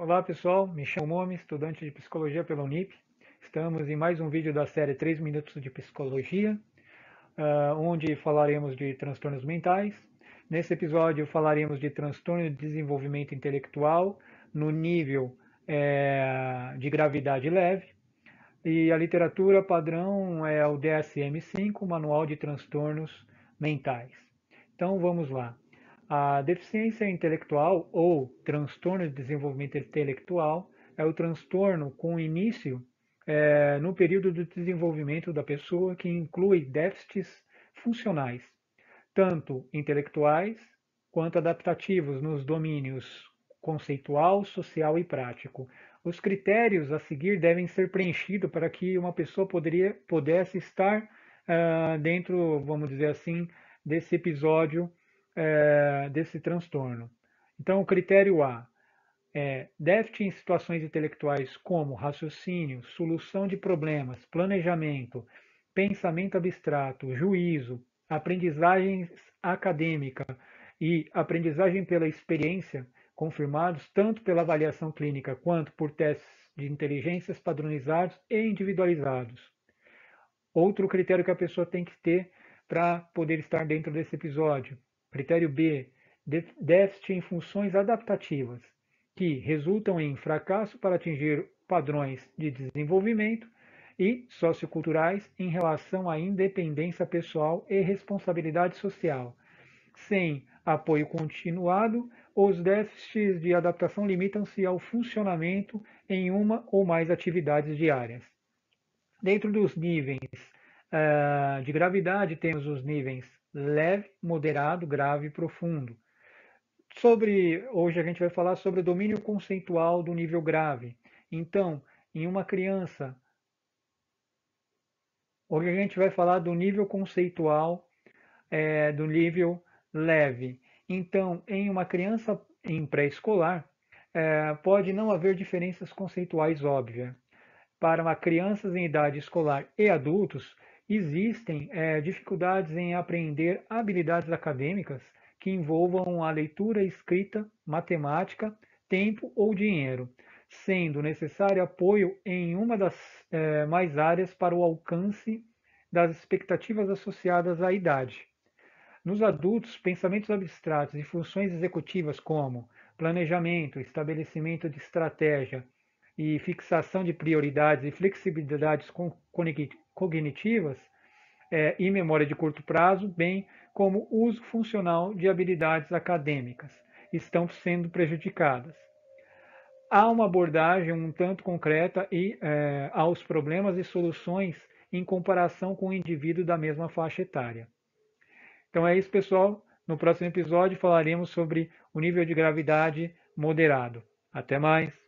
Olá pessoal, me chamo Momi, estudante de Psicologia pela Unip. Estamos em mais um vídeo da série 3 Minutos de Psicologia, uh, onde falaremos de transtornos mentais. Nesse episódio falaremos de transtorno de desenvolvimento intelectual no nível é, de gravidade leve. E a literatura padrão é o DSM-5, Manual de Transtornos Mentais. Então vamos lá. A deficiência intelectual ou transtorno de desenvolvimento intelectual é o transtorno com início é, no período de desenvolvimento da pessoa que inclui déficits funcionais, tanto intelectuais quanto adaptativos nos domínios conceitual, social e prático. Os critérios a seguir devem ser preenchidos para que uma pessoa poderia, pudesse estar uh, dentro, vamos dizer assim, desse episódio é, desse transtorno. Então, o critério A é déficit em situações intelectuais como raciocínio, solução de problemas, planejamento, pensamento abstrato, juízo, aprendizagem acadêmica e aprendizagem pela experiência, confirmados tanto pela avaliação clínica quanto por testes de inteligências padronizados e individualizados. Outro critério que a pessoa tem que ter para poder estar dentro desse episódio Critério B, déficit em funções adaptativas, que resultam em fracasso para atingir padrões de desenvolvimento e socioculturais em relação à independência pessoal e responsabilidade social. Sem apoio continuado, os déficits de adaptação limitam-se ao funcionamento em uma ou mais atividades diárias. Dentro dos níveis uh, de gravidade, temos os níveis leve, moderado, grave e profundo. Sobre hoje a gente vai falar sobre o domínio conceitual do nível grave. Então, em uma criança, hoje a gente vai falar do nível conceitual é, do nível leve. Então, em uma criança em pré-escolar, é, pode não haver diferenças conceituais óbvias. Para crianças em idade escolar e adultos, Existem é, dificuldades em aprender habilidades acadêmicas que envolvam a leitura, escrita, matemática, tempo ou dinheiro, sendo necessário apoio em uma das é, mais áreas para o alcance das expectativas associadas à idade. Nos adultos, pensamentos abstratos e funções executivas como planejamento, estabelecimento de estratégia e fixação de prioridades e flexibilidades cognitivas é, e memória de curto prazo, bem como uso funcional de habilidades acadêmicas, estão sendo prejudicadas. Há uma abordagem um tanto concreta e, é, aos problemas e soluções em comparação com o indivíduo da mesma faixa etária. Então é isso, pessoal. No próximo episódio falaremos sobre o nível de gravidade moderado. Até mais!